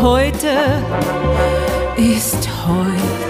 Heute ist heute.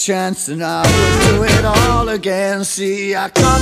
Chance, then I would do it all again. See, I caught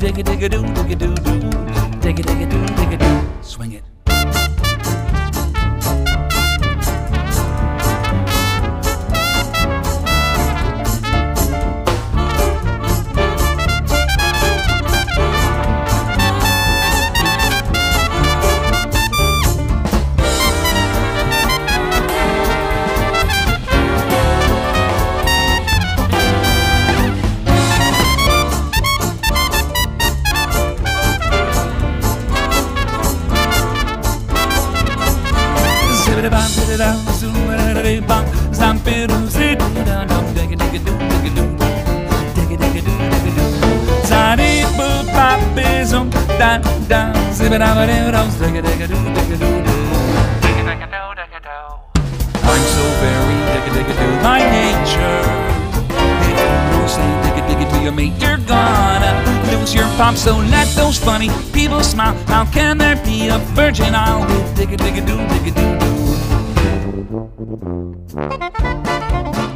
digga digga doo, digga doo I'm so very digga-digga-doo by nature. If you don't say digga-digga to your mate, you're gonna lose your pop. So let those funny people smile. How can there be a virgin isle with digga-digga-doo, digga-doo-doo? break Thank you.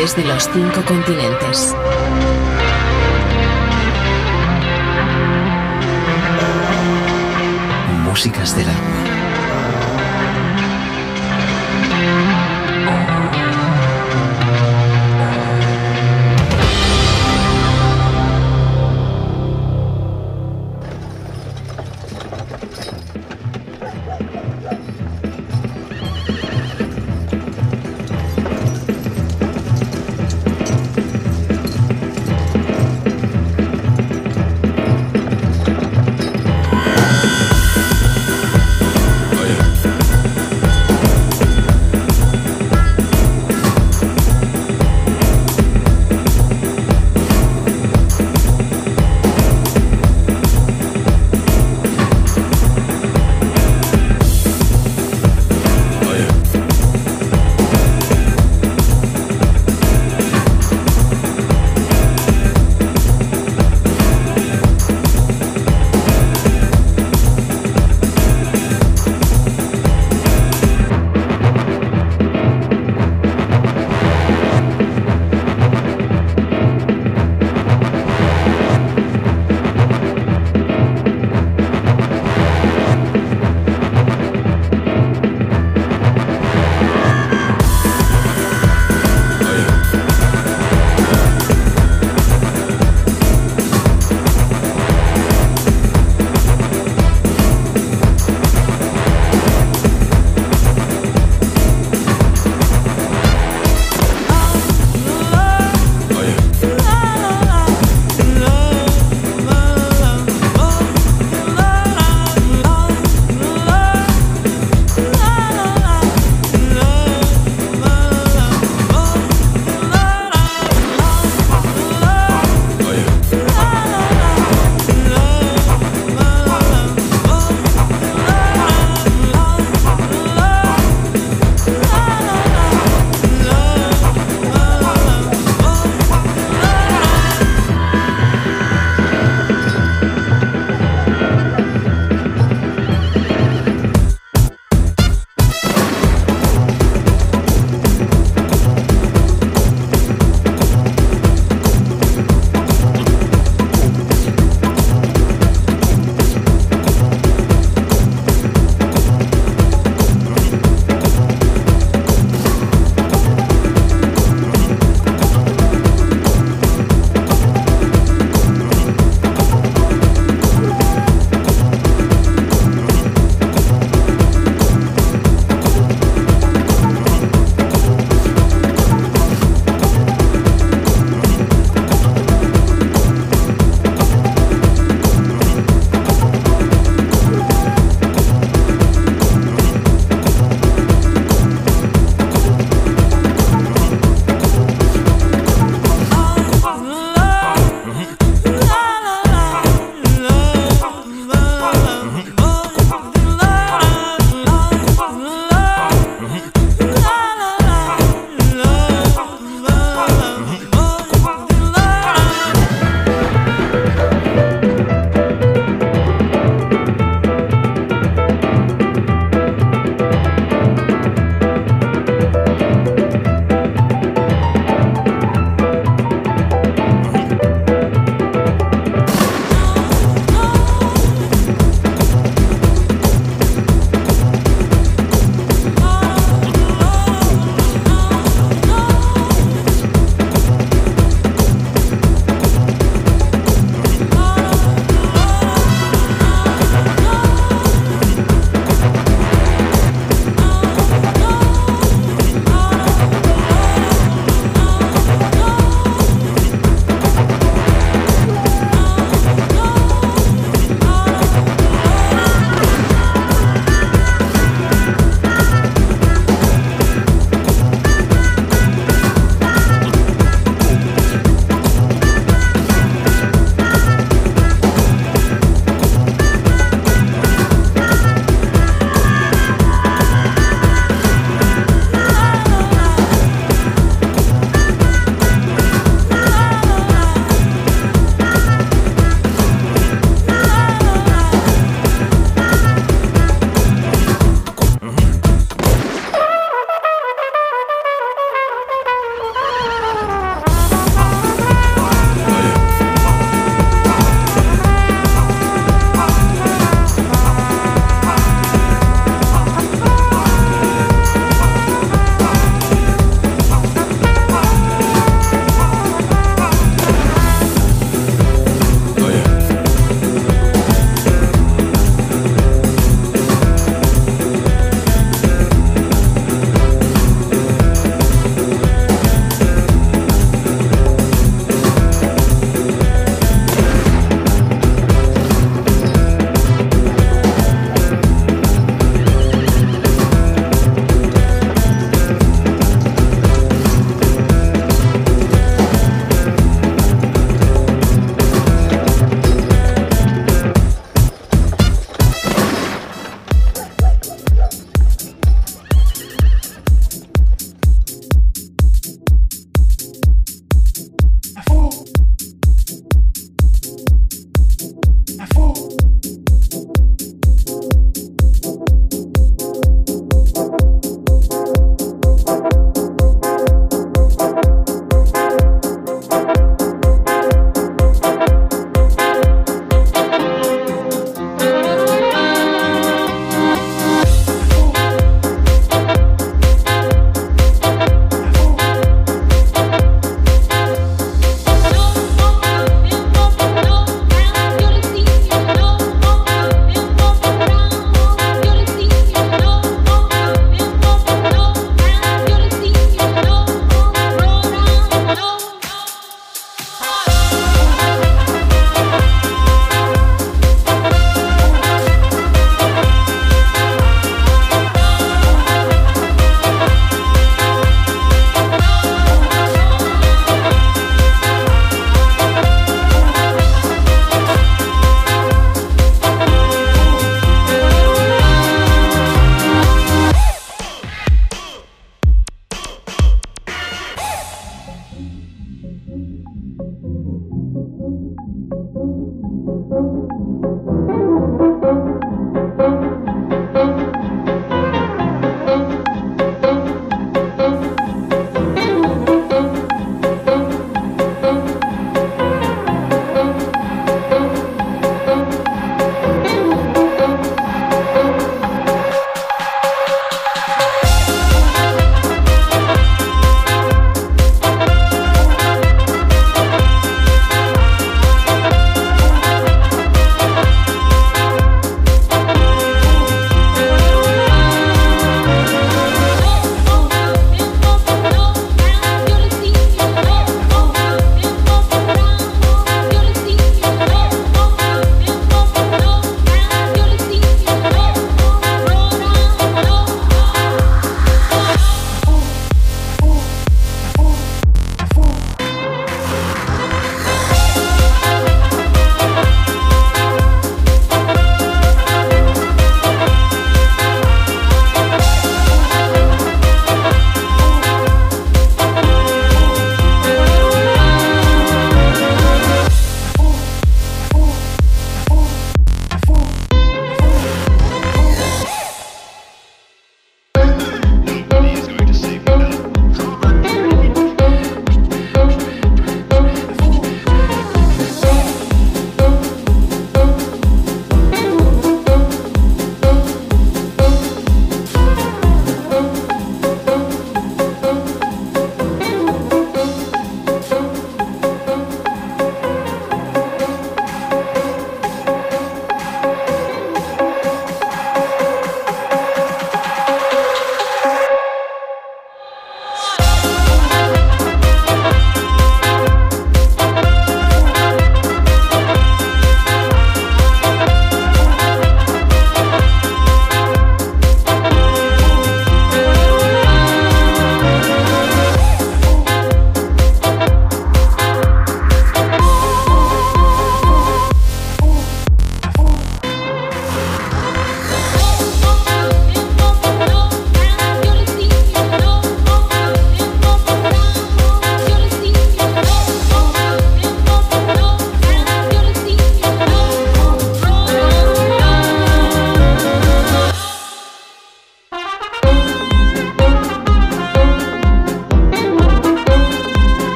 Través de los cinco continentes. Músicas del agua.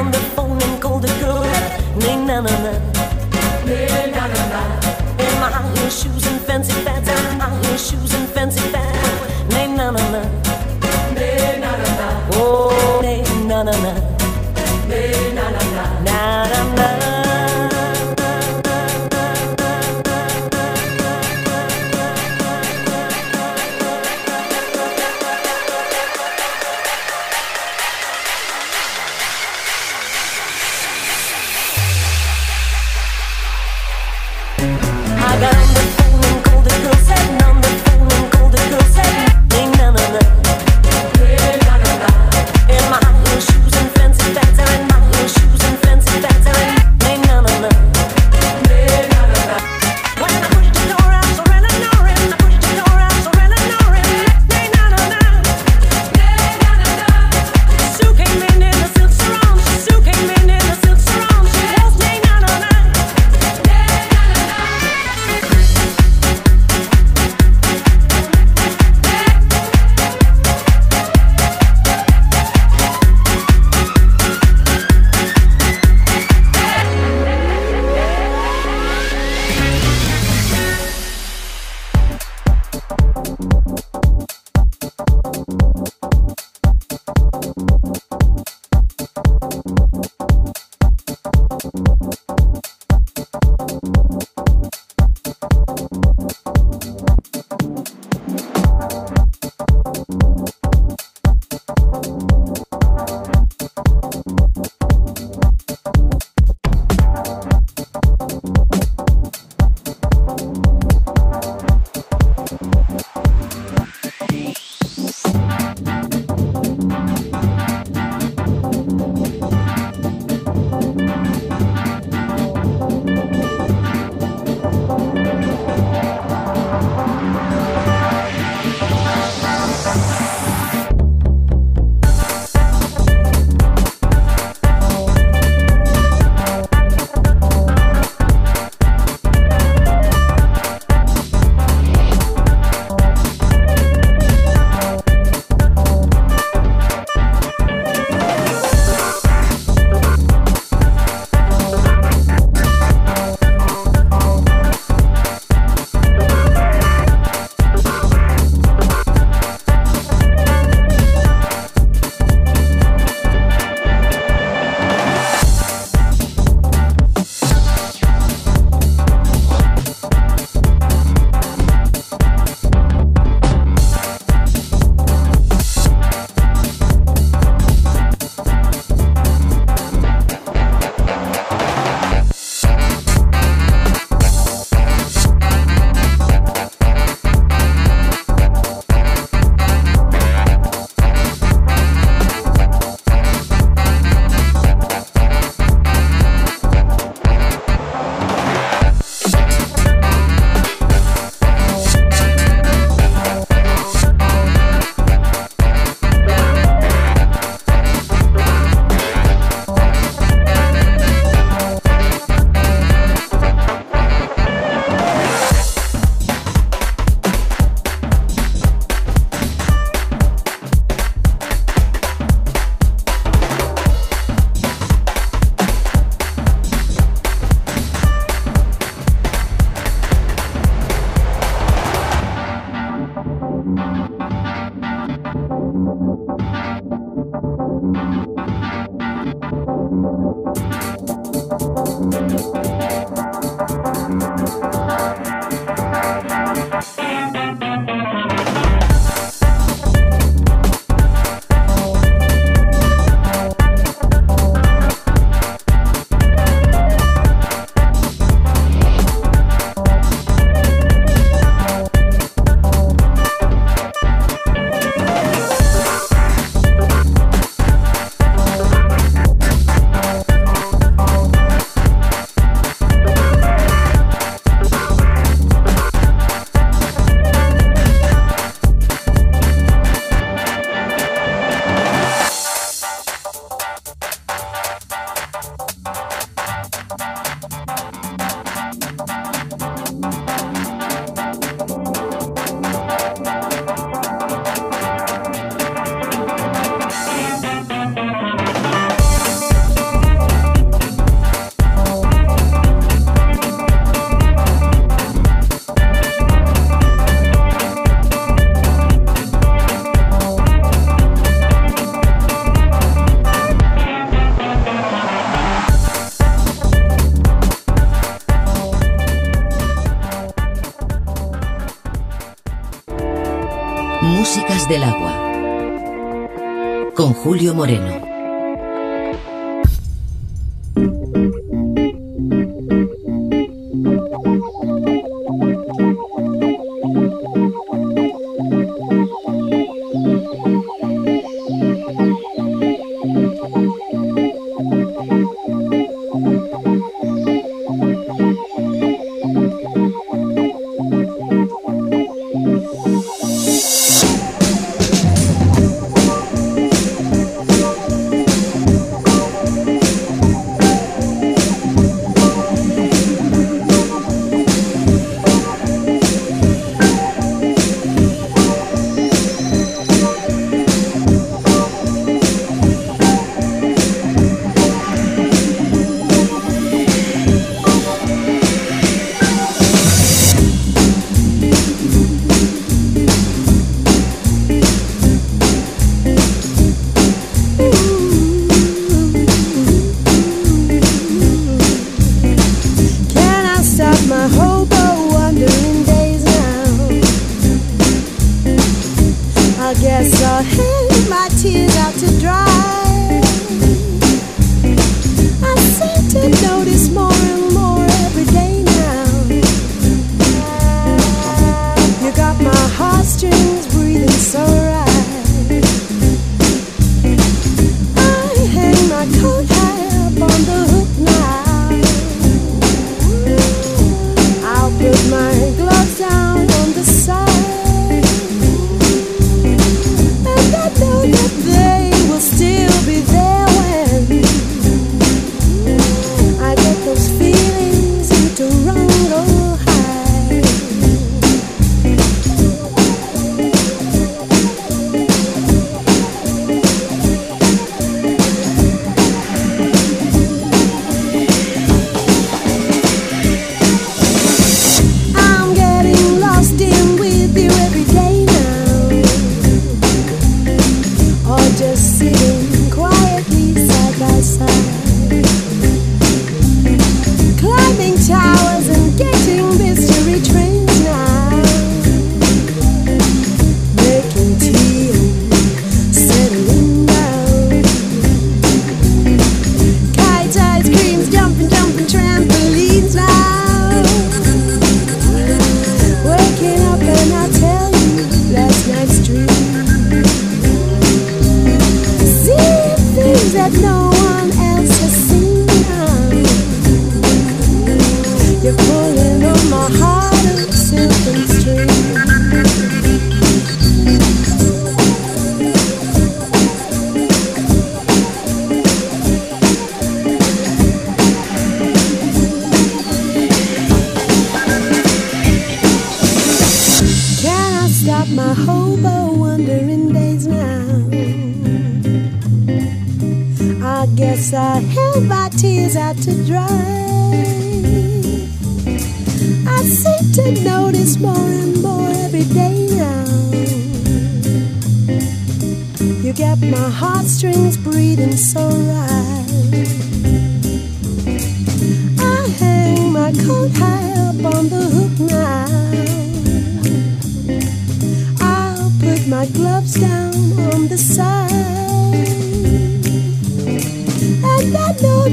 on the phone and call the girl. Nay, na na na. Nay, na na na. In my high heel shoes and fancy pants and my high heel shoes. Moreno.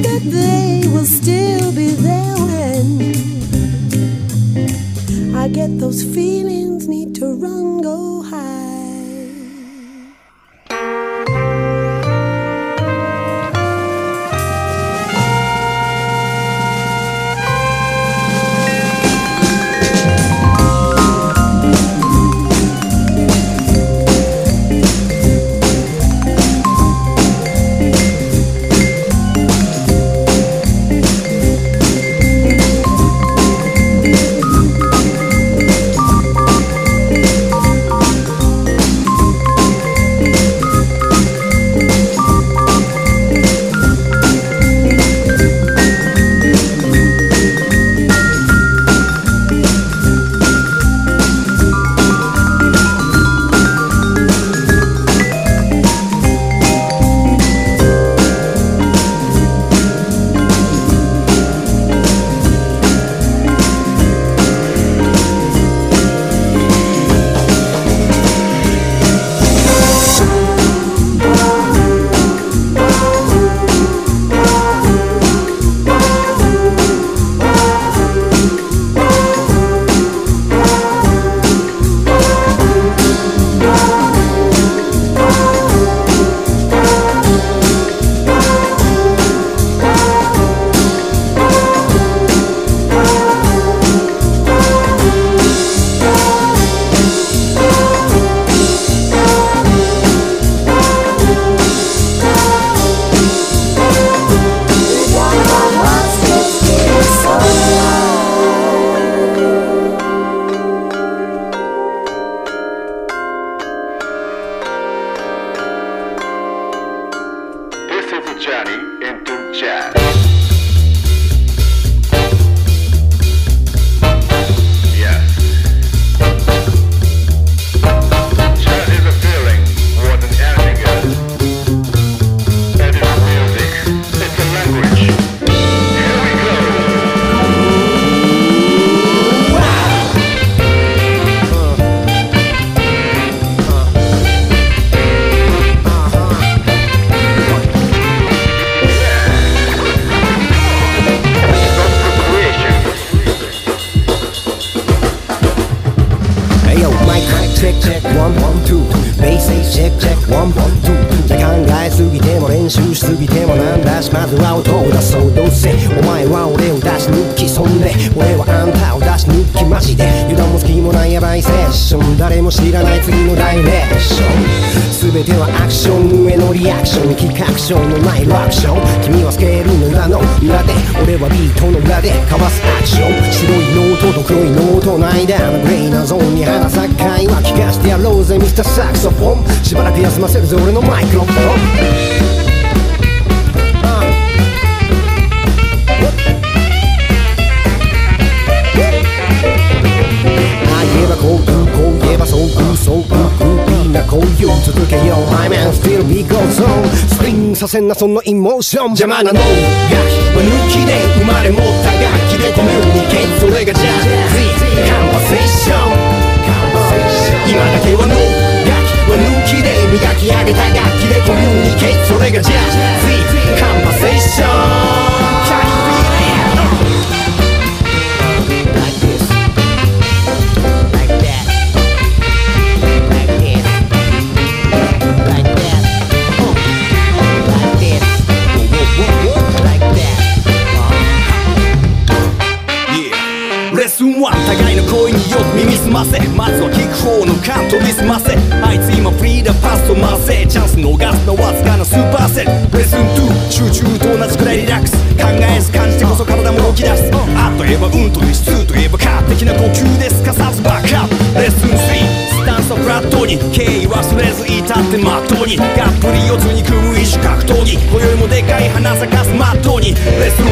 that they will still be there when I get those feelings, need to run, go high. ションのないラッション。君はスケールの裏の裏で俺はビートの裏で交わすアクション。白いノートと黒いノートの間のグレイなゾーンに花咲く会話聞かしてやろうぜミスターサクソフォン。しばらく休ませるぜ俺のマイクロフォン。せんなそのイモーション邪魔なの。が無抜きで生まれ持った楽器でコミュニケートそれがジャズカンバセッション。今だけはの。楽器は抜きで磨き上げた楽器でコミュニケートそれがジャズ Es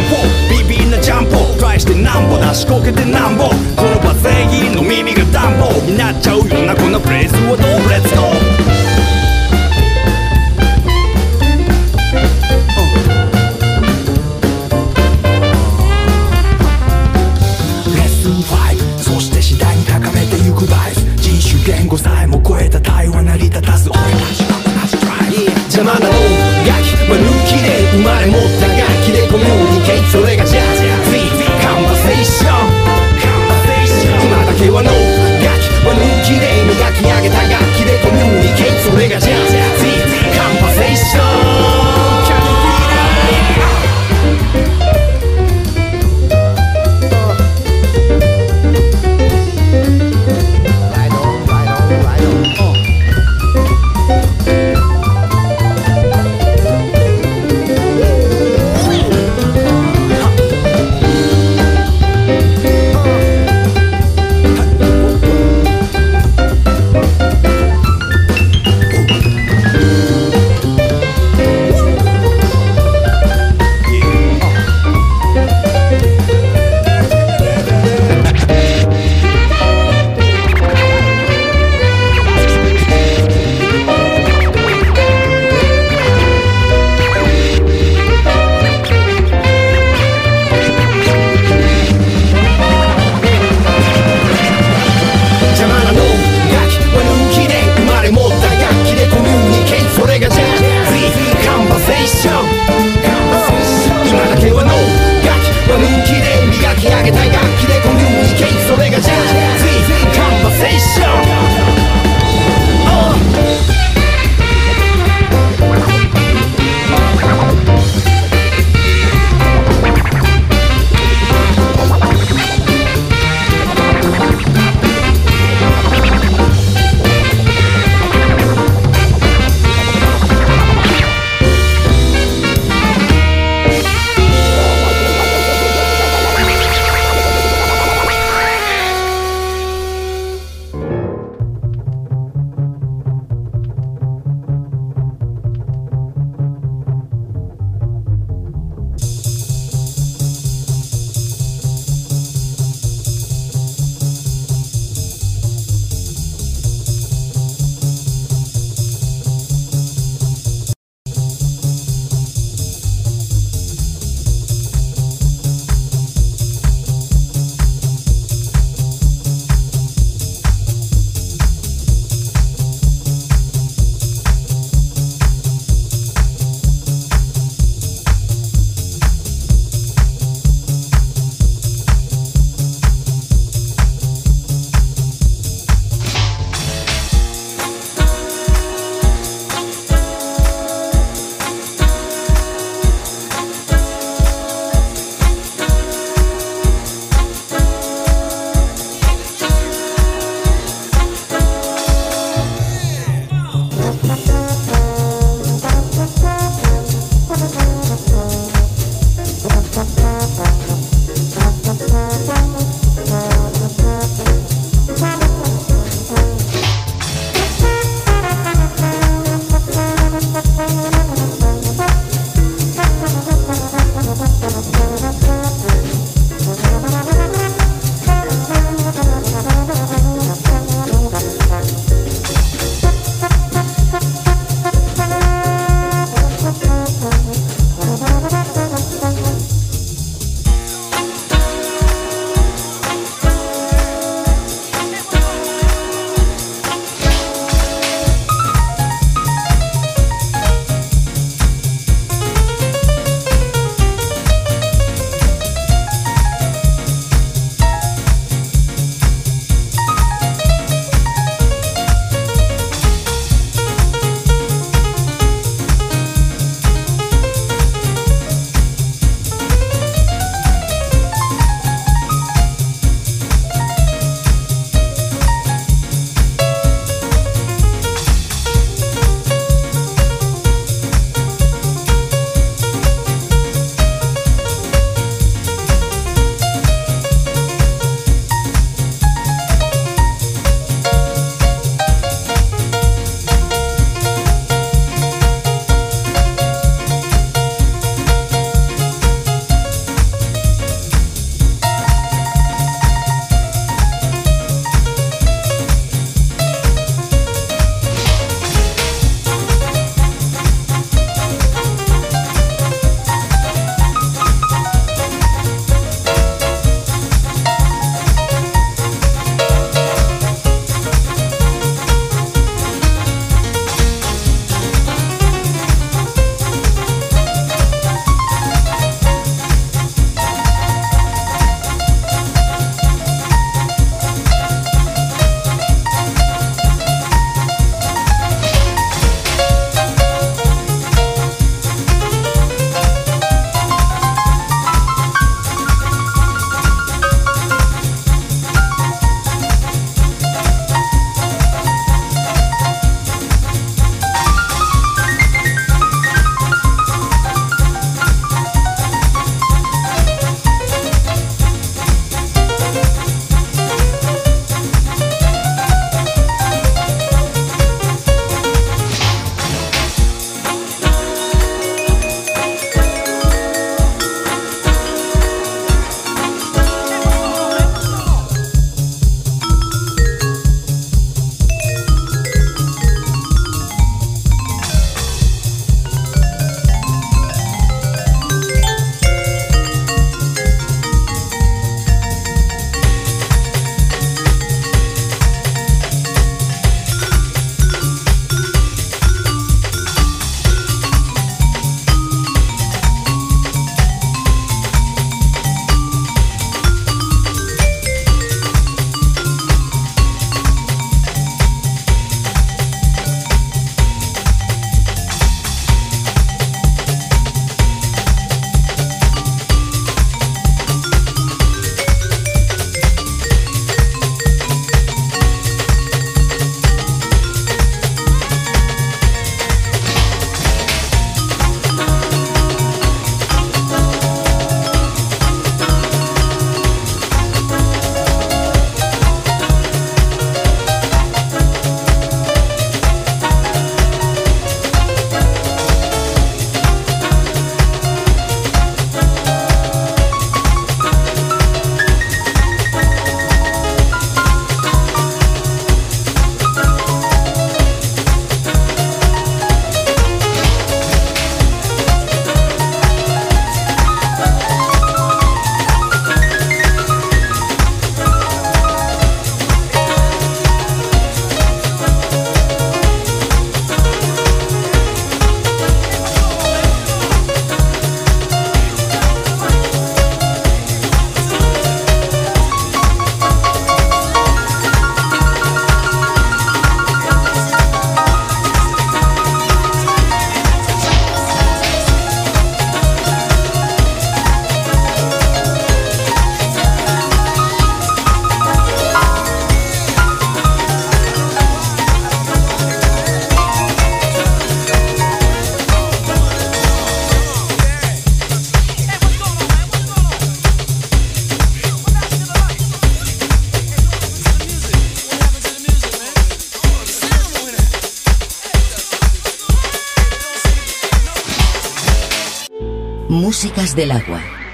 del agua.